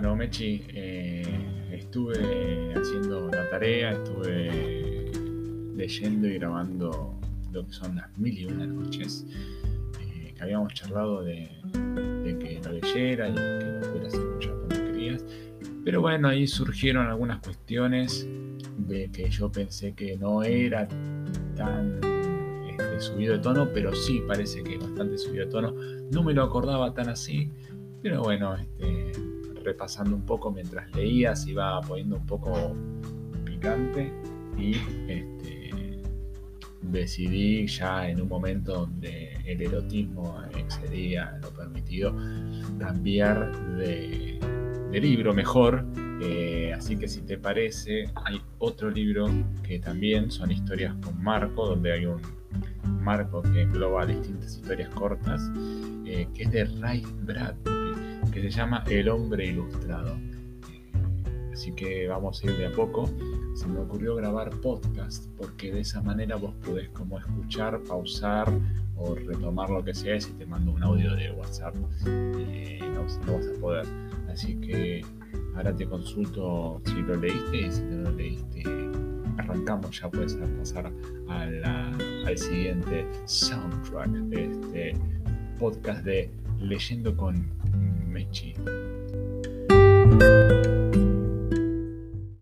Mechi, eh, estuve haciendo la tarea, estuve leyendo y grabando lo que son las mil y una noches eh, que habíamos charlado de, que lo leyera y que lo pudieras escuchar cuando querías. Pero bueno, ahí surgieron algunas cuestiones de que yo pensé que no era tan este, subido de tono, pero sí parece que bastante subido de tono. No me lo acordaba tan así, pero bueno, este, repasando un poco mientras leía, se iba poniendo un poco picante y este, decidí ya en un momento donde el erotismo excedía lo permitido cambiar de, libro mejor. Eh, así que si te parece, hay otro libro que también son historias con marco, donde hay un marco que engloba distintas historias cortas, eh, que es de Ray que se llama El hombre ilustrado. Así que vamos a ir de a poco. Se me ocurrió grabar podcast porque de esa manera vos podés como escuchar, pausar o retomar lo que sea si te mando un audio de WhatsApp. Eh, no, vas a poder. Así que ahora te consulto si lo leíste y si no lo leíste arrancamos ya puedes pasar al siguiente soundtrack de este podcast de Leyendo con Mechi.